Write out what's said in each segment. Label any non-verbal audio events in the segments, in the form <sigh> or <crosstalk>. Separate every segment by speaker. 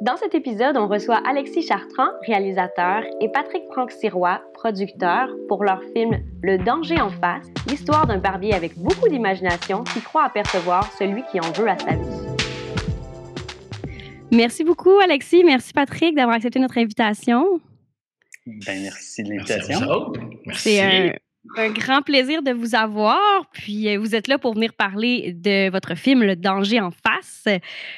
Speaker 1: Dans cet épisode, on reçoit Alexis Chartrand, réalisateur, et Patrick Franck-Sirois, producteur, pour leur film Le danger en face, l'histoire d'un barbier avec beaucoup d'imagination qui croit apercevoir celui qui en veut à sa vie. Merci beaucoup, Alexis. Merci, Patrick, d'avoir accepté notre invitation.
Speaker 2: Ben, merci de l'invitation.
Speaker 1: Merci. Un grand plaisir de vous avoir. Puis euh, vous êtes là pour venir parler de votre film Le danger en face.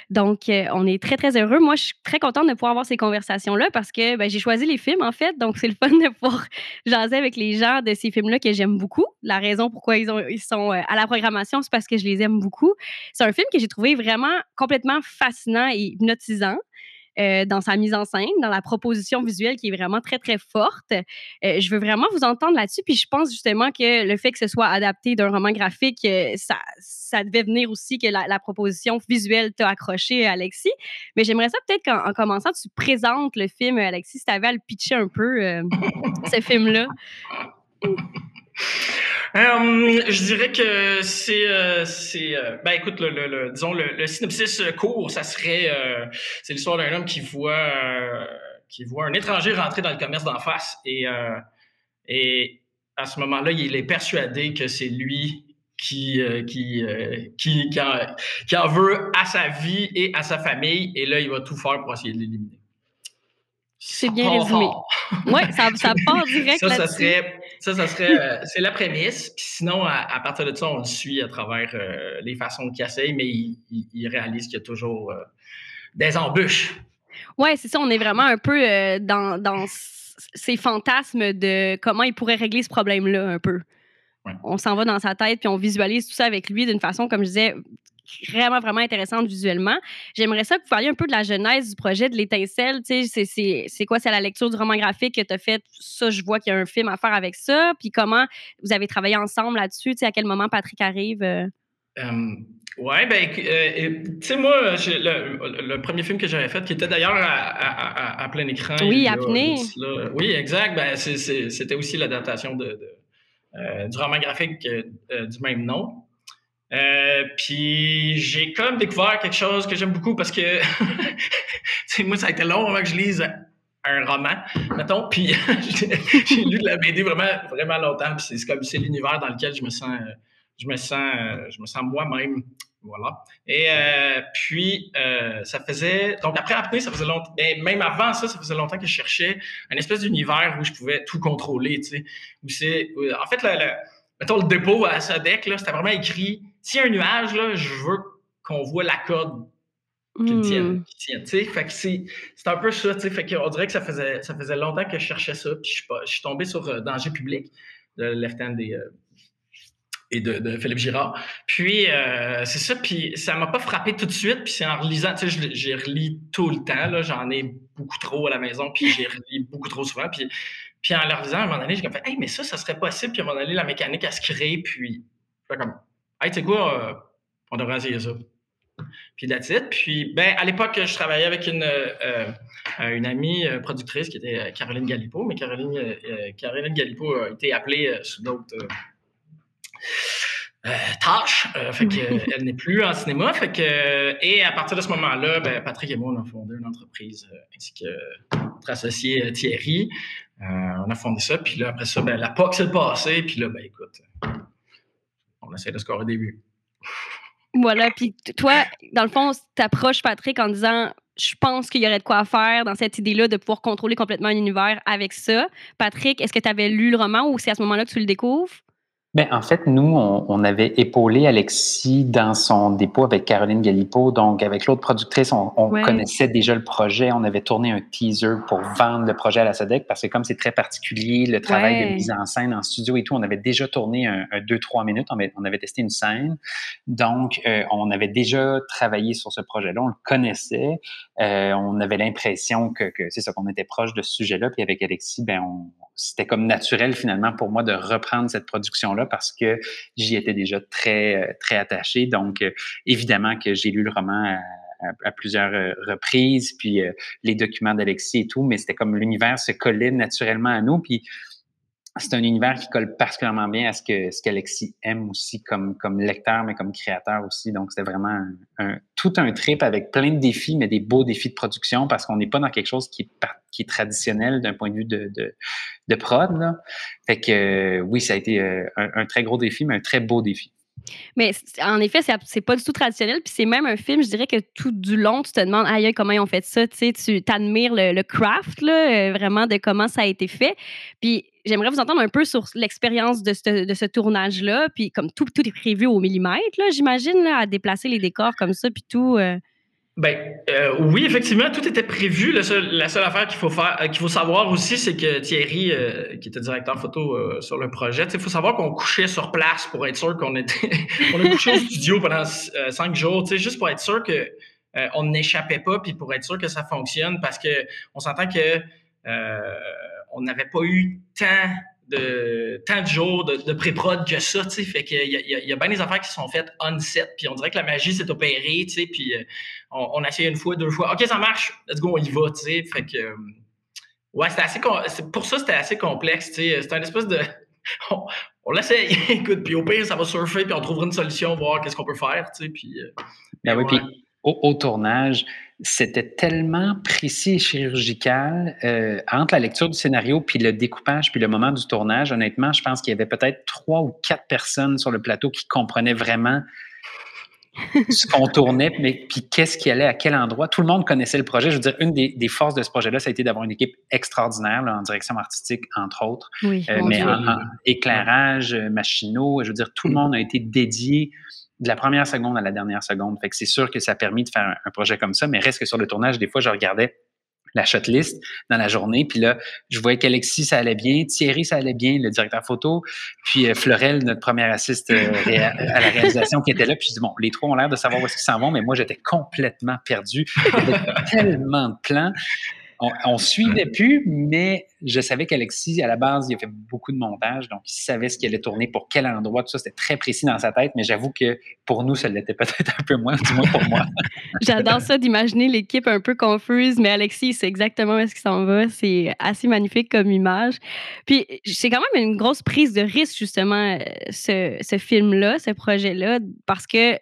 Speaker 1: Donc euh, on est très très heureux. Moi je suis très contente de pouvoir avoir ces conversations là parce que ben, j'ai choisi les films en fait. Donc c'est le <laughs> fun de pouvoir jaser avec les gens de ces films là que j'aime beaucoup. La raison pourquoi ils sont euh, à la programmation c'est parce que je les aime beaucoup. C'est un film que j'ai trouvé vraiment complètement fascinant et hypnotisant. Euh, dans sa mise en scène, dans la proposition visuelle qui est vraiment très, très forte. Euh, je veux vraiment vous entendre là-dessus. Puis je pense justement que le fait que ce soit adapté d'un roman graphique, euh, ça, devait venir aussi que la, proposition visuelle t'a accroché, Alexis. Mais j'aimerais ça peut-être qu'en commençant, tu présentes le film, Alexis, si tu avais à le pitcher un peu, ce film-là. <laughs>
Speaker 3: Euh, je dirais que c'est, euh, c'est, euh, ben écoute, le, le, disons le, le, synopsis court, ça serait, c'est l'histoire d'un homme qui voit, qui voit un étranger rentrer dans le commerce d'en face et, et à ce moment-là, il est persuadé que c'est lui qui, qui, qui, qui, en, qui en veut à sa vie et à sa famille et là, il va tout faire pour essayer de l'éliminer.
Speaker 1: C'est bien résumé. Oui, ça, ça part <laughs> direct
Speaker 3: ça, ça serait, ça, ça serait, euh, c'est la prémisse. Puis sinon, à, partir de ça, on le suit à travers euh, les façons qu'il essaye, mais il, réalise qu'il y a toujours euh, des embûches.
Speaker 1: Oui, c'est ça. On est vraiment un peu dans, dans ces fantasmes de comment il pourrait régler ce problème-là un peu. On s'en va dans sa tête, puis on visualise tout ça avec lui d'une façon, comme je disais, vraiment, vraiment intéressante visuellement. J'aimerais ça que vous parliez un peu de la genèse du projet de l'étincelle. C'est quoi? C'est la lecture du roman graphique que tu as fait. Ça, je vois qu'il y a un film à faire avec ça. Puis comment vous avez travaillé ensemble là-dessus? À quel moment Patrick arrive? Euh?
Speaker 3: ouais, ben, euh, tu sais, moi, le, premier film que j'avais fait, qui était d'ailleurs à, plein écran.
Speaker 1: Oui, apnée.
Speaker 3: Oui, exact. Ben, c'était aussi l'adaptation de, euh, du roman graphique du même nom. Euh, puis j'ai comme découvert quelque chose que j'aime beaucoup parce que <laughs> moi, ça a été long avant que je lise un roman, mettons. Puis <laughs> j'ai lu de la BD vraiment, vraiment longtemps. Puis c'est comme c'est l'univers dans lequel je me sens, je me sens, je me sens moi-même. Voilà. Et euh, puis, euh, ça faisait. Donc, après apnée, ça faisait longtemps. Et ben, même avant ça, ça faisait longtemps que je cherchais un espèce d'univers où je pouvais tout contrôler, tu sais. C'est. En fait, le, mettons, le dépôt à Sadec, là, c'était vraiment écrit s'il y a un nuage, là, je veux qu'on voit la corde qui mmh. tienne. Fait que c'est, un peu ça. Fait qu'on dirait que ça faisait, ça faisait longtemps que je cherchais ça. Puis je, je suis tombé sur euh, Danger public de Left-Hand et, euh, et de, Philippe Girard. Puis euh, c'est ça. Puis ça m'a pas frappé tout de suite. Puis c'est en relisant, tu sais, j'ai relis tout le temps. Là, j'en ai beaucoup trop à la maison. Puis j'ai relis beaucoup trop souvent. Puis, puis en le relisant, à un moment donné, j'ai comme fait, hey, mais ça, ça serait possible. Puis à un moment donné, la mécanique, elle se crée. Puis, comme, Hey, tu sais quoi, euh, on devrait essayer ça. Puis la titre. Puis, ben, à l'époque, je travaillais avec une, euh, euh, une amie productrice qui était Caroline Galipo, mais Caroline, Caroline Galipo a été appelée sous d'autres tâches. fait qu'elle n'est plus en cinéma. Fait que, et à partir de ce moment-là, ben, Patrick et moi, on a fondé une entreprise ainsi que notre associé Thierry. on a fondé ça. Puis là, après ça, ben, la POC s'est passée. Puis là, ben, écoute on essaie de scorer des buts.
Speaker 1: Voilà, puis toi, dans le fond, tu approches Patrick en disant je pense qu'il y aurait de quoi faire dans cette idée-là de pouvoir contrôler complètement l'univers avec ça. Patrick, est-ce que tu avais lu le roman ou c'est à ce moment-là que tu le découvres?
Speaker 2: Ben, en fait, nous, on, avait épaulé Alexis dans son dépôt avec Caroline Galipo. Donc, avec l'autre productrice, on, connaissait déjà le projet. On avait tourné un teaser pour vendre le projet à la SEDEC parce que comme c'est très particulier, le travail de mise en scène en studio et tout, on avait déjà tourné un, deux, trois minutes. On avait, on avait, testé une scène. Donc, euh, on avait déjà travaillé sur ce projet-là. On le connaissait. Euh, on avait l'impression que, que c'est ça, qu'on était proche de ce sujet-là. Puis avec Alexis, ben, on, c'était comme naturel finalement pour moi de reprendre cette production-là parce que j'y étais déjà très, très attaché. Donc, évidemment que j'ai lu le roman à, plusieurs reprises, puis les documents d'Alexis et tout, mais c'était comme l'univers se collait naturellement à nous. Puis c'est un univers qui colle particulièrement bien à ce que ce qu'Alexis aime aussi comme comme lecteur mais comme créateur aussi donc c'était vraiment un, tout un trip avec plein de défis mais des beaux défis de production parce qu'on n'est pas dans quelque chose qui est qui est traditionnel d'un point de vue de, de, de prod là. fait que oui ça a été euh, un, un très gros défi mais un très beau défi
Speaker 1: mais en effet, c'est pas du tout traditionnel. Puis c'est même un film, je dirais que tout du long, tu te demandes, aïe, comment ils ont fait ça. Tu t'admires le, craft, là, euh, vraiment, de comment ça a été fait. Puis j'aimerais vous entendre un peu sur l'expérience de ce, de ce tournage-là. Puis comme tout, tout est prévu au millimètre, j'imagine, à déplacer les décors comme ça, puis tout. Euh.
Speaker 3: Ben euh, oui, effectivement, tout était prévu. la seule affaire qu'il faut faire, euh, qu'il faut savoir aussi, c'est que Thierry, euh, qui était directeur photo sur le projet, il faut savoir qu'on couchait sur place pour être sûr qu'on était, <laughs> on a couché au studio pendant cinq jours, juste pour être sûr que on n'échappait pas, puis pour être sûr que ça fonctionne, parce que on s'entend que on n'avait pas eu tant de tant de jours de, de pré-prod que ça, tu sais. Fait qu'il y a, y, a, y a bien des affaires qui sont faites on-set, puis on dirait que la magie s'est opérée, tu sais, puis euh, on, a essayé une fois, deux fois. OK, ça marche, let's go, on y va, tu sais. Fait que, euh, ouais, c'était assez, pour ça, c'était assez complexe, tu sais. C'était une espèce de, <laughs> on, on l'essaye, <laughs> écoute, puis au pire, ça va surfer, puis on trouvera une solution, voir qu'est-ce qu'on peut faire, tu sais, puis... Euh,
Speaker 2: ben oui, puis au, tournage, c'était tellement précis et chirurgical euh, entre la lecture du scénario puis le découpage puis le moment du tournage. Honnêtement, je pense qu'il y avait peut-être trois ou quatre personnes sur le plateau qui comprenaient vraiment ce qu'on tournait, <laughs> mais puis qu'est-ce qui allait à quel endroit. Tout le monde connaissait le projet. Je veux dire, une des, forces de ce projet-là, ça a été d'avoir une équipe extraordinaire en direction artistique, entre autres,
Speaker 1: oui,
Speaker 2: euh, mais en, éclairage, euh, machinaux. Je veux dire, tout le monde a été dédié de la première seconde à la dernière seconde. Fait que c'est sûr que ça a permis de faire un, projet comme ça, mais reste que sur le tournage, des fois, je regardais la list dans la journée. Puis là, je voyais qu'Alexis, ça allait bien, Thierry, ça allait bien, le directeur photo, puis euh, Florel, notre première assiste euh, à la réalisation qui était là. Puis je dis, bon, les trois ont l'air de savoir où est-ce qu'ils s'en vont, mais moi, j'étais complètement perdu. Avait tellement de plans on, suivait plus, mais je savais qu'Alexis, à la base, il a fait beaucoup de montage, donc il savait ce qu'il allait tourner pour quel endroit, tout ça, c'était très précis dans sa tête, mais j'avoue que pour nous, ça l'était peut-être un peu moins, du moins pour moi. <laughs>
Speaker 1: J'adore ça d'imaginer l'équipe un peu confuse, mais Alexis, c'est exactement où est-ce qu'il s'en va. C'est assez magnifique comme image. Puis c'est quand même une grosse prise de risque, justement, euh, ce, ce film-là, ce projet-là, parce que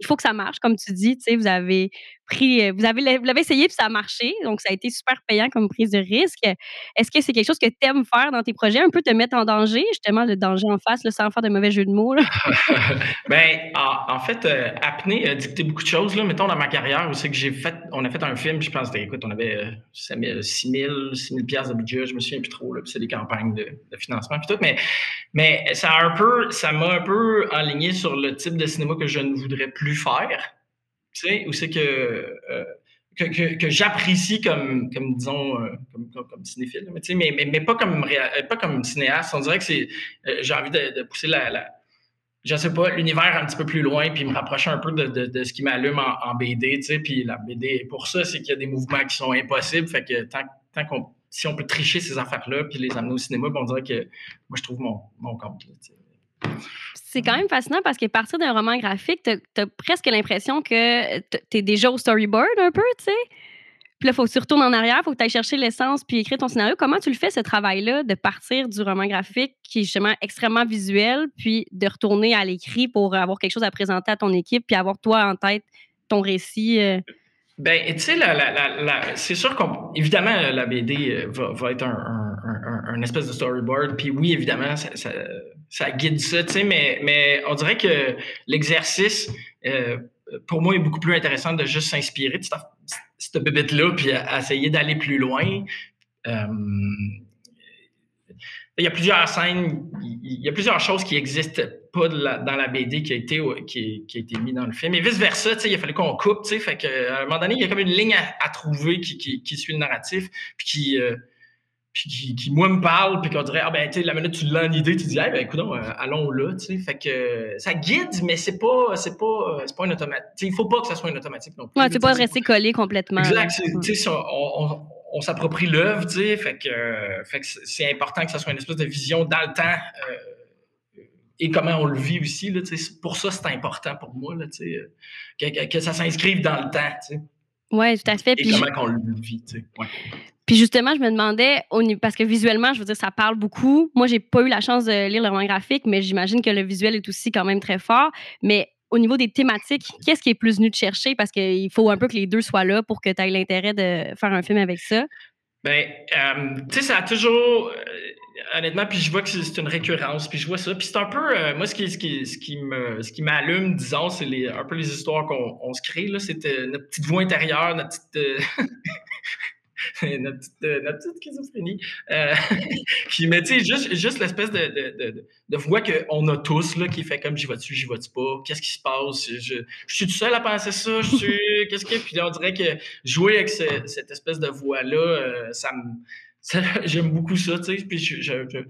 Speaker 1: il faut que ça marche, comme tu dis. Tu sais, vous avez euh, vous avez, vous l'avez essayé puis ça a marché, donc ça a été super payant comme prise de risque. Est-ce que c'est quelque chose que tu aimes faire dans tes projets, un peu te mettre en danger, justement le danger en face, là, sans faire de mauvais jeu de mots? <laughs>
Speaker 3: ben, en, fait, euh, apnée a dicté beaucoup de choses. Là. Mettons dans ma carrière, c'est que j'ai fait, on a fait un film, je pense, écoute, on avait euh, 6 000, 6 000 de budget, je me souviens plus trop, là, puis c'est des campagnes de, financement puis tout, mais, mais ça un peu, ça m'a un peu aligné sur le type de cinéma que je ne voudrais plus faire ou c'est que, euh, que, que, j'apprécie comme, comme, disons, euh, comme, comme, cinéphile, mais, mais, mais, pas, comme, pas comme cinéaste. On dirait que c'est, euh, j'ai envie de, pousser la, la, je sais pas, l'univers un petit peu plus loin, puis me rapprocher un peu de, de, ce qui m'allume en, BD, tu sais, puis la BD, pour ça, c'est qu'il y a des mouvements qui sont impossibles, fait que tant, tant qu'on, si on peut tricher ces affaires-là, puis les amener au cinéma, on dirait que moi, je trouve mon, mon compte,
Speaker 1: c'est quand même fascinant parce qu'à partir d'un roman graphique, tu as, presque l'impression que tu es déjà au storyboard un peu, tu sais. Puis là, faut que tu retournes en arrière, faut que tu ailles chercher l'essence puis écrire ton scénario. Comment tu le fais, ce travail-là, de partir du roman graphique qui est justement extrêmement visuel, puis de retourner à l'écrit pour avoir quelque chose à présenter à ton équipe, puis avoir toi en tête ton récit? Euh?
Speaker 3: Ben, tu sais, c'est sûr qu'évidemment, la BD euh, va, être un, espèce de storyboard. Puis oui, évidemment, ça, guide ça, tu sais, mais, mais on dirait que l'exercice, euh, pour moi, est beaucoup plus intéressant de juste s'inspirer de cette, bébête-là, puis essayer d'aller plus loin. Euh, il y a plusieurs scènes, il y a plusieurs choses qui n'existent pas dans la BD qui a été, qui, a été mis dans le film. Et vice-versa, il a fallu qu'on coupe, fait qu'à un moment donné, il y a comme une ligne à, trouver qui, qui, suit le narratif, puis qui, euh, puis qui, moi, me parle, puis qu'on dirait, ah ben, tu sais, la minute tu l'as en idée, tu dis, ah ben, écoute, euh, allons là, tu sais. Fait que ça guide, mais c'est pas, c'est pas, c'est pas un automatique. Il faut pas que ça soit un automatique non plus.
Speaker 1: Ouais, tu pas rester collé complètement.
Speaker 3: Exact. Tu sais, on, on s'approprie l'œuvre, tu sais, fait que, fait que c'est important que ça soit une espèce de vision dans le temps et comment on le vit aussi. Là, pour ça, c'est important pour moi là, que, que, ça s'inscrive dans le temps. sais.
Speaker 1: Oui, tout à fait.
Speaker 3: Et puis comment on le vit. Ouais.
Speaker 1: Puis justement, je me demandais, parce que visuellement, je veux dire, ça parle beaucoup. Moi, j'ai pas eu la chance de lire le roman graphique, mais j'imagine que le visuel est aussi quand même très fort. Mais au niveau des thématiques, qu'est-ce qui est plus venu de chercher? Parce qu'il faut un peu que les deux soient là pour que tu aies l'intérêt de faire un film avec ça.
Speaker 3: Ben, euh, tu sais, ça a toujours. Euh, honnêtement, puis je vois que c'est une récurrence, puis je vois ça. Puis c'est un peu, euh, moi, ce qui, ce qui, ce qui me, ce qui m'allume, disons, c'est les, un peu les histoires qu'on se crée. Là, c'est notre petite voix intérieure, notre petite, <laughs> <laughs> notre, petite, notre, petite, schizophrénie. <laughs> puis, mais tu sais, juste, juste l'espèce de, de, de, de voix qu'on a tous, là, qui fait comme j'y vais-tu, j'y vais-tu pas, qu'est-ce qui se passe, je, je, suis tout seul à penser ça, je suis, <laughs> qu'est-ce que, puis on dirait que jouer avec cette espèce de voix-là, ça me J'aime beaucoup ça, tu sais. Puis je, je,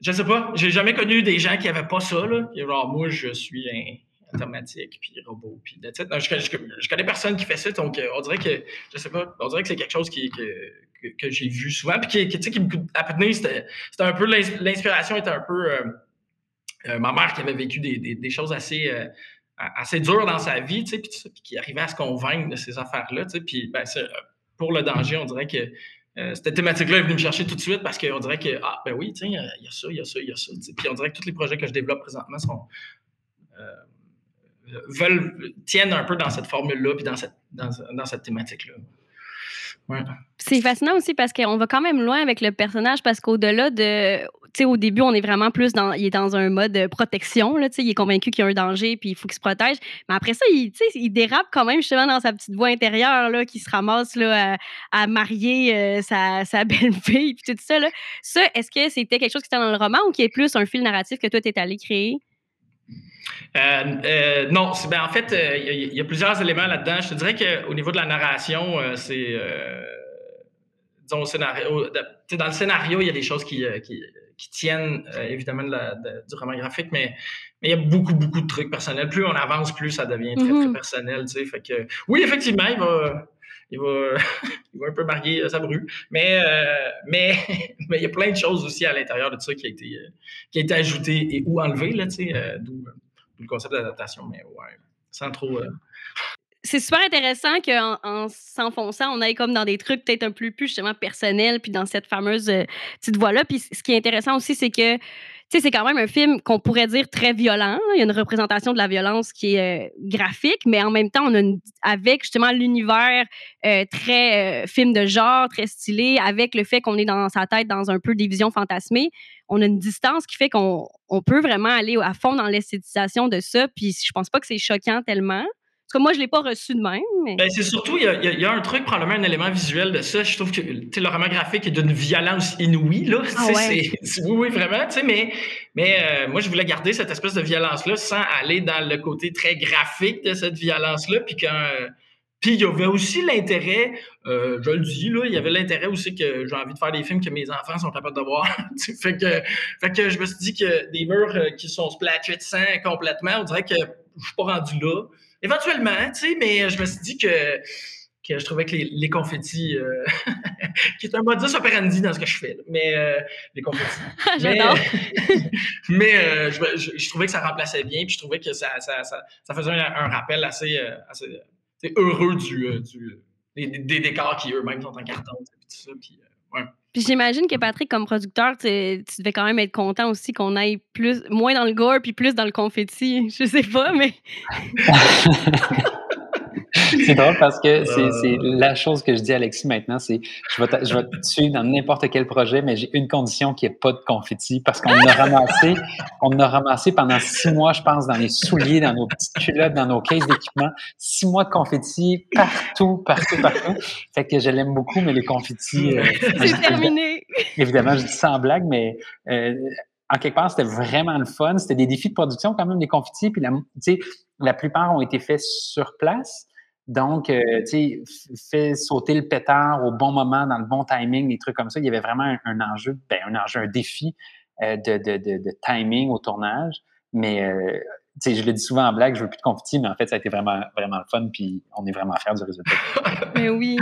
Speaker 3: je, sais pas, j'ai jamais connu des gens qui avaient pas ça, là. genre, moi, je suis un automatique, puis robot, puis je, je, je, connais personne qui fait ça, donc euh, on dirait que, je sais pas, on dirait que c'est quelque chose qui, que, que, j'ai vu souvent, puis qui, sais, qui me à c'était un peu, l'inspiration était un peu, euh, euh, ma mère qui avait vécu des, des, choses assez, assez dures dans sa vie, tu sais, puis qui arrivait à se convaincre de ces affaires-là, tu sais, puis ben, pour le danger, on dirait que cette thématique-là est venue me chercher tout de suite parce qu'on dirait que, ah, ben oui, tiens, il y a ça, il y a ça, il y a ça. Puis on dirait que tous les projets que je développe présentement sont, tiennent un peu dans cette formule-là puis dans cette, dans, dans cette thématique-là.
Speaker 1: C'est fascinant aussi parce qu'on va quand même loin avec le personnage parce qu'au-delà de. Tu sais, au début, on est vraiment plus dans. Il est dans un mode protection, là, tu sais, il est convaincu qu'il y a un danger puis il faut qu'il se protège. Mais après ça, il, il dérape quand même justement dans sa petite voix intérieure, là, qui se ramasse là, à, marier euh, sa, sa <laughs> belle-fille puis tout ça, là. Ça, est-ce que c'était quelque chose qui était dans le roman ou qui est plus un fil narratif que toi, tu es allé créer?
Speaker 3: Euh, euh, non, ben, en fait, euh, il y, a plusieurs éléments là-dedans. Je te dirais qu'au niveau de la narration, c'est. disons, scénario, dans le scénario, il y a des choses qui, qui, tiennent évidemment du roman graphique, mais il y a beaucoup, beaucoup de trucs personnels. Plus on avance, plus ça devient très, très mm-hmm. personnel. Fait que, oui, effectivement, il va. Il va, <laughs> il va un peu marier sa bru. Mais, mais, <laughs> mais il y a plein de choses aussi à l'intérieur de ça qui a été, qui a été ajouté et ou enlevé, là, d'où le concept d'adaptation, mais ouais, sans trop. Euh,
Speaker 1: c'est super intéressant qu'en en, s'enfonçant, on aille comme dans des trucs peut-être un peu plus justement personnels, puis dans cette fameuse euh, petite voix-là. Puis ce qui est intéressant aussi, c'est que c'est quand même un film qu'on pourrait dire très violent. Il y a une représentation de la violence qui est euh, graphique, mais en même temps, on a avec justement l'univers très film de genre, très stylé, avec le fait qu'on est dans sa tête dans un peu des visions fantasmées, on a une distance qui fait qu'on peut vraiment aller à fond dans l'esthétisation de ça. Puis je pense pas que c'est choquant tellement. Moi, je ne l'ai pas reçu de même.
Speaker 3: Ben, c'est surtout, il y, a, un truc, probablement un élément visuel de ça. Je trouve que le roman graphique est d'une violence inouïe. Là. Ah oui, oui, vraiment. Mais, mais euh, moi, je voulais garder cette espèce de violence-là sans aller dans le côté très graphique de cette violence-là. Puis quand. Puis il y avait aussi l'intérêt, euh, je le dis, là, il y avait l'intérêt aussi que j'ai envie de faire des films que mes enfants sont capables de voir. <laughs> fait, que, fait que je me suis dit que des murs euh, qui sont splatchés de sang complètement, on dirait que je suis pas rendu là. Éventuellement, tu sais, mais je me suis dit que, que je trouvais que les, les confettis, euh, <laughs> qui est un modus operandi dans ce que je fais, mais les confettis. <laughs>
Speaker 1: J'adore.
Speaker 3: mais, <laughs> je, je, trouvais que ça remplaçait bien, puis je trouvais que ça, ça, ça, faisait un, rappel assez, assez heureux du, euh, du des, des, décors qui eux-mêmes sont en carton. Puis, euh,
Speaker 1: puis j'imagine que Patrick, comme producteur, tu devais quand même être content aussi qu'on aille plus, moins dans le gore puis plus dans le confetti. <laughs> Je sais pas, mais. <laughs>
Speaker 2: c'est drôle parce que c'est la chose que je dis à Alexis maintenant, c'est je vais, te, je vais te suivre dans n'importe quel projet, mais j'ai une condition qui est pas de confetti parce qu'on a ramassé, on a ramassé pendant six mois, je pense, dans les souliers, dans nos petites culottes, dans nos caisses d'équipement, six mois de confetti partout, partout, partout. Fait que je l'aime beaucoup, mais les confettis.
Speaker 1: Euh, c'est terminé.
Speaker 2: Évidemment, je dis ça en blague, mais euh, en quelque part, c'était vraiment le fun. C'était des défis de production quand même, les confettis. Puis la, la plupart ont été faits sur place. Donc, euh, tu sais, fait sauter le pétard au bon moment, dans le bon timing, des trucs comme ça. Il y avait vraiment un, enjeu, ben, un enjeu, un défi euh, de, de, de, timing au tournage. Mais euh, je le dis souvent en blague, je veux plus de confetti, mais en fait, ça a été vraiment, vraiment le fun, puis on est vraiment fiers du résultat. <laughs>
Speaker 1: mais oui.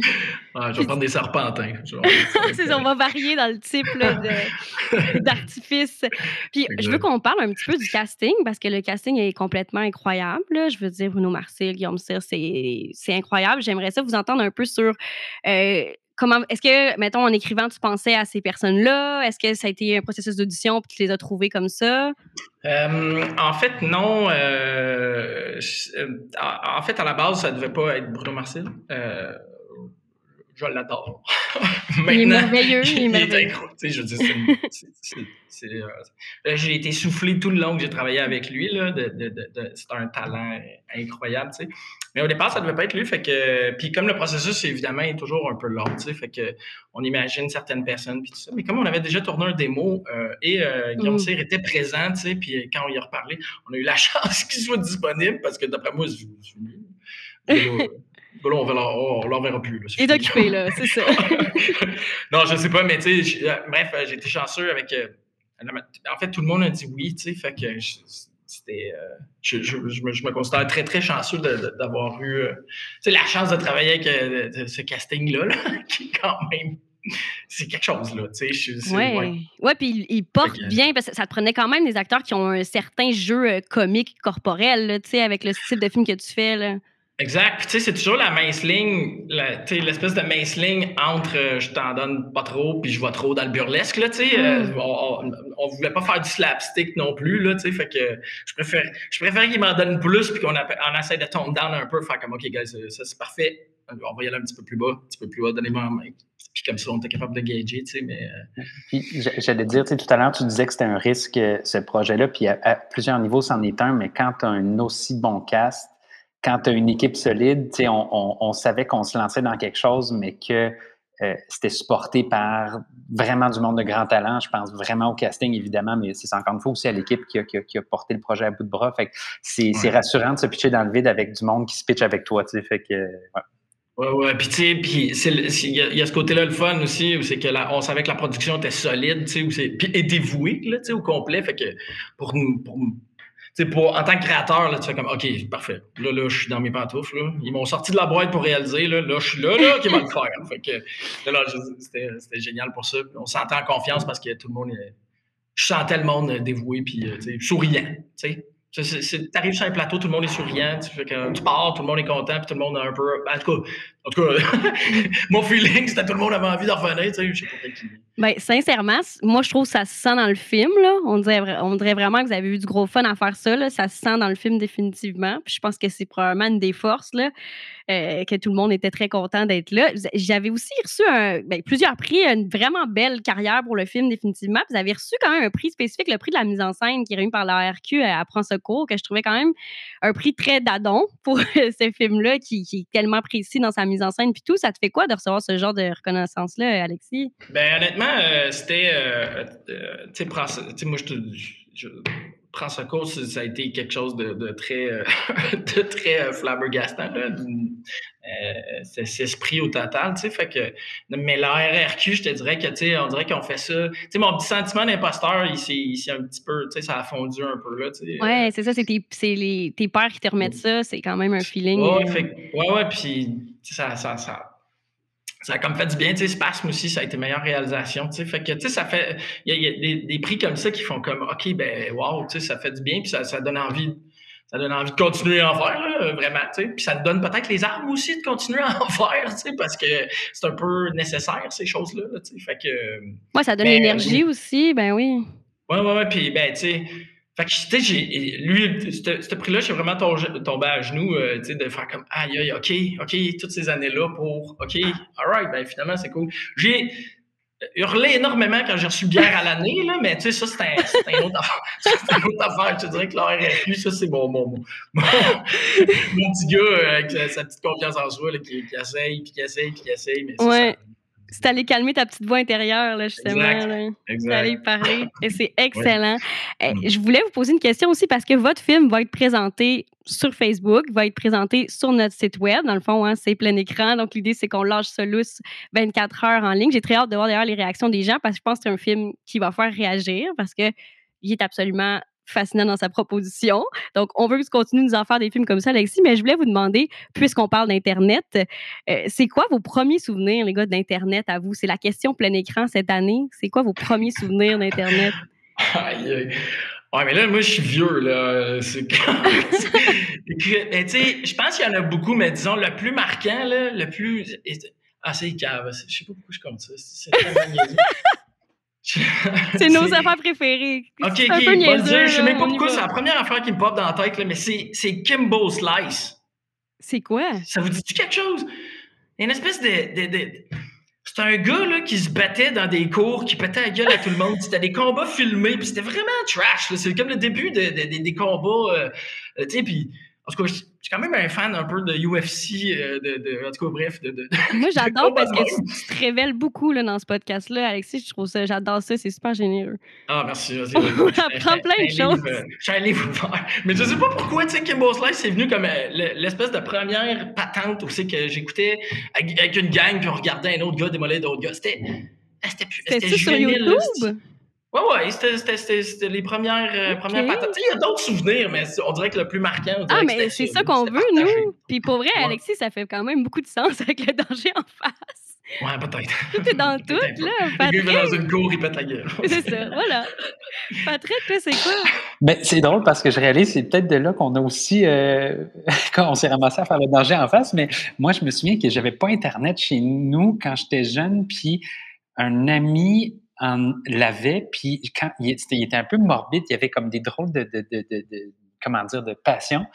Speaker 3: je vais prendre des serpentins. <laughs>
Speaker 1: on va varier dans le type <laughs> d'artifice. Puis je veux qu'on parle un petit peu du casting, parce que le casting est complètement incroyable. Je veux dire, Bruno Marcel, Guillaume Cyr, c'est incroyable. J'aimerais ça vous entendre un peu sur euh, est-ce que, mettons, en écrivant, tu pensais à ces personnes-là? Est-ce que ça a été un processus d'audition et tu les as trouvés comme ça?
Speaker 3: Euh, en fait, non. Euh, en fait, à la base, ça devait pas être Bruno Marcel. Euh, je l'adore. <laughs>
Speaker 1: il est merveilleux. Il est merveilleux.
Speaker 3: je j'ai été soufflé tout le long que j'ai travaillé avec lui. c'est un talent incroyable. Mais au départ, ça ne devait pas être lui. Fait que, puis comme le processus, évidemment, est toujours un peu long, fait que on imagine certaines personnes, puis tout ça. Mais comme on avait déjà tourné un démo euh, et euh, Guillaume mmh. était présent, puis quand on y a reparlé, on a eu la <laughs> chance qu'il soit disponible parce que d'après moi, c'est <laughs> Là, on ne l'enverra plus. Là,
Speaker 1: Il est occupé, là, c'est ça. <laughs>
Speaker 3: non, je ne sais pas, mais tu sais, euh, bref, j'ai été chanceux avec. Euh, en fait, tout le monde a dit oui, tu sais, fait que c'était. Euh, je, je, me, considère très, très chanceux d'avoir eu la chance de travailler avec ce casting-là, <laughs> qui quand même. C'est quelque chose, là. Tu sais,
Speaker 1: ouais. ouais. puis il, porte bien, parce que ça te prenait quand même des acteurs qui ont un certain jeu comique corporel, tu sais, avec le style de film que tu fais, là.
Speaker 3: Exact. Puis tu sais, c'est toujours la mince ligne, l'espèce de mince ligne entre euh, je t'en donne pas trop puis je vais trop dans le burlesque. Là, sais. Euh, mm. on, on, voulait pas faire du slapstick non plus. Là, sais. fait que je préfère, je préfère qu'il m'en donne plus puis qu'on on essaie de tone down un peu, faire comme OK, guys, ça c'est parfait. On va y aller un petit peu plus bas, un petit peu plus bas, donnez-moi un. Puis comme ça, on était capable de gager, tu sais, mais... Euh,
Speaker 2: puis, j'allais dire, tu sais, tout à l'heure, tu disais que c'était un risque, ce projet-là, puis à, à plusieurs niveaux, c'en est un, mais quand tu as un aussi bon cast, quand tu as une équipe solide, on, on, on savait qu'on se lançait dans quelque chose, mais que euh, c'était supporté par vraiment du monde de grand talent. Je pense vraiment au casting, évidemment, mais c'est encore une fois aussi à l'équipe qui a, qui, a, porté le projet à bout de bras. Fait c'est, rassurant de se pitcher dans le vide avec du monde qui se pitch avec toi. Fait que, ouais.
Speaker 3: Ouais, ouais. Puis, tu sais, il y, a ce côté-là, le fun aussi, c'est que on savait que la production était solide, tu sais, et dévouée, là, tu sais, au complet. Fait que pour nous, pour, pour, en tant que créateur, là, tu fais comme, OK, parfait. Là, là, je suis dans mes pantoufles. Là. Ils m'ont sorti de la boîte pour réaliser. Là, là je suis là, là, qui va le faire. <laughs> Que, là, c'était génial pour ça. on s'entend en confiance parce que tout le monde Je sentais le monde dévoué puis euh, souriant. tu arrives sur un plateau, tout le monde est souriant, tu, fais que, tu pars, tout le monde est content, puis tout le monde a un peu. En tout cas, en tout cas <laughs> mon feeling, c'était tout le monde avait envie de revenir. Tu sais, je sais pas.
Speaker 1: Ben, sincèrement, moi, je trouve que ça se sent dans le film. Là. On, dirait, vraiment que vous avez eu du gros fun à faire ça. Là. Ça se sent dans le film définitivement. Puis je pense que c'est probablement une des forces, là, euh, que tout le monde était très content d'être là. J'avais aussi reçu ben, plusieurs prix, une vraiment belle carrière pour le film définitivement. Vous avez reçu quand même un prix spécifique, le prix de la mise en scène qui est remis par la RQ à Prends Secours, que je trouvais quand même un prix très dadon pour <laughs> ce film-là qui, qui, est tellement précis dans sa mise en scène. Puis tout, ça te fait quoi de recevoir ce genre de reconnaissance-là, Alexis?
Speaker 3: Ben honnêtement, euh, c'était. Euh, euh, tu sais, moi, je te. Je, prends ce cours, ça a été quelque chose de, très, de très <laughs> flabbergastant. c'est esprit au total, tu sais, fait que, mais la RRQ, je te dirais que, tu sais, on dirait qu'on fait ça, tu sais, mon petit sentiment d'imposteur, il s'est un petit peu, tu sais, ça a fondu un peu, là, tu sais.
Speaker 1: Ouais, c'est ça, c'est tes, tes pères qui te remettent ça, c'est quand même un feeling.
Speaker 3: Ouais, ouais, ouais, puis, ça, ça, ça ça a comme fait du bien, tu sais, Spasme aussi, ça a été meilleure réalisation, tu sais, fait que, tu sais, ça fait, il y a, des, des, prix comme ça qui font comme, OK, ben, wow, tu sais, ça fait du bien, puis ça, ça donne envie, ça donne envie de continuer à en faire, vraiment, tu sais, puis ça te donne peut-être les armes aussi de continuer à en <laughs> faire, tu sais, parce que c'est un peu nécessaire, ces choses-là, tu sais, fait que...
Speaker 1: Ouais, ça donne ben, l'énergie aussi, ben oui.
Speaker 3: Ouais, ouais, ouais, puis, ben, tu sais, fait que, tu sais, lui, ce prix-là, j'ai vraiment tombé à genoux, euh, tu sais, de faire comme, aïe, aïe, OK, OK, toutes ces années-là pour, OK, alright, ben finalement, c'est cool. J'ai hurlé énormément quand j'ai reçu bière à l'année, là, mais tu sais, ça, c'est un, autre affaire. <laughs> C'est une autre affaire. Je te dirais que l'RRQ, ça, c'est mon, mon, mon, mon, petit gars euh, avec sa petite confiance en soi, là, qui, qui essaye, puis qui essaye, puis qui essaye, mais
Speaker 1: ouais. ça c'est allé calmer ta petite voix intérieure, là, justement. Exact. Allé parler. Et c'est excellent. Eh, mm. Je voulais vous poser une question aussi parce que votre film va être présenté sur Facebook, va être présenté sur notre site web. Dans le fond, hein, c'est plein écran. Donc, l'idée, c'est qu'on lâche ça lousse 24 heures en ligne. J'ai très hâte de voir d'ailleurs les réactions des gens parce que je pense que c'est un film qui va faire réagir parce que il est absolument fascinant dans sa proposition. Donc, on veut continues de nous en faire des films comme ça, Alexis, mais je voulais vous demander, puisqu'on parle d'Internet, euh, c'est quoi vos premiers souvenirs, les gars, d'Internet à vous? C'est la question plein écran cette année. C'est quoi vos premiers souvenirs d'Internet? <laughs>
Speaker 3: Ouais, mais là, moi, je suis vieux, là. C'est <laughs> tu sais, je pense qu'il y en a beaucoup, mais disons, le plus marquant, là, le plus. Ah, c'est cave. Je sais pas pourquoi je compte ça. C'est <laughs> <laughs>
Speaker 1: c'est nos affaires préférées.
Speaker 3: Ok, ok. Bon je sais même pas pourquoi c'est la première affaire qui me pop dans la tête, là, mais c'est Kimbo Slice.
Speaker 1: C'est quoi?
Speaker 3: Ça vous dit-tu quelque chose? Une espèce de, de, un gars là, qui se battait dans des cours, qui pétait la gueule à tout le monde. C'était des combats filmés, puis c'était vraiment trash. C'est comme le début de, des combats. Euh, tu sais, puis en tout cas, je suis quand même un fan un peu de UFC, euh, de, de, en tout cas, bref. De, <laughs>
Speaker 1: Moi, j'adore parce que tu, te révèles beaucoup là, dans ce podcast-là, Alexis. Je trouve ça, j'adore ça, c'est super généreux.
Speaker 3: Ah, merci. <laughs>
Speaker 1: On apprend plein de choses.
Speaker 3: J'ai un livre ouvert. Mais je sais pas pourquoi, tu sais, Kimbo Slice, c'est venu comme euh, l'espèce de première patente aussi que j'écoutais avec, une gang, puis on regardait un autre gars démolir d'autres gars. C'était.
Speaker 1: C'était sur YouTube?
Speaker 3: Ouais, ouais, c'était les premières, euh, premières patates. Il y a d'autres souvenirs, mais on dirait que le plus marquant.
Speaker 1: Ah, mais c'est ça qu'on veut, nous. Puis pour vrai, Alexis, ça fait quand même beaucoup de sens avec le danger en face.
Speaker 3: Ouais, peut-être.
Speaker 1: Tout est dans <laughs> tout, là.
Speaker 3: Patrick. Il dans une cour, il pète la gueule. <laughs>
Speaker 1: c'est ça, voilà. Patrick, toi, c'est quoi?
Speaker 2: Ben, c'est drôle parce que je réalise, c'est peut-être de là qu'on a aussi, euh, <laughs> quand on s'est ramassé à faire le danger en face, mais moi, je me souviens que j'avais pas Internet chez nous quand j'étais jeune, puis un ami en l'avait, puis quand il était, un peu morbide, il y avait comme des drôles de, de, de, de comment dire, de passion.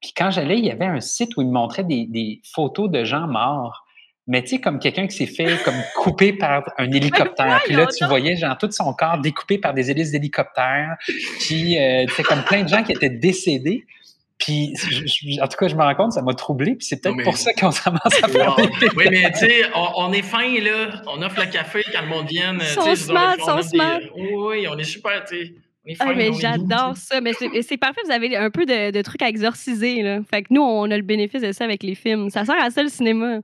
Speaker 2: Puis quand j'allais, il y avait un site où il me montrait des, des photos de gens morts. Mais tu sais, comme quelqu'un qui s'est fait comme couper par un <laughs> hélicoptère. Puis là, tu voyais genre tout son corps découpé par des hélices d'hélicoptère. Puis euh, tu sais, comme plein de gens qui étaient décédés. Puis, en tout cas, je me rends compte, ça m'a troublé. Puis c'est peut-être pour ça qu'on ramasse à faire
Speaker 3: Oui, mais tu sais, on, est fin, là. On offre le café quand le monde vient.
Speaker 1: Son smart, son smart.
Speaker 3: Oui, on est super, tu sais.
Speaker 1: Ah, mais j'adore ça. Mais c'est parfait, vous avez un peu de, de, trucs à exorciser. Là. Fait que nous, on a le bénéfice de ça avec les films. Ça sert à ça le cinéma.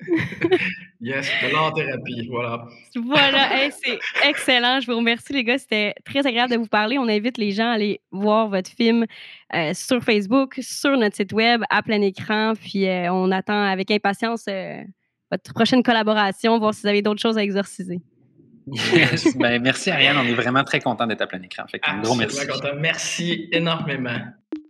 Speaker 1: <laughs>
Speaker 3: yes, de l'art-thérapie, voilà.
Speaker 1: Voilà, c'est excellent. Je vous remercie, les gars. C'était très agréable de vous parler. On invite les gens à aller voir votre film euh, sur Facebook, sur notre site web, à plein écran. Puis euh, on attend avec impatience euh, votre prochaine collaboration, voir si vous avez d'autres choses à exorciser.
Speaker 2: Yes. Ben, merci, Ariane. On est vraiment très content d'être à plein écran. Fait un gros merci.
Speaker 3: Merci énormément.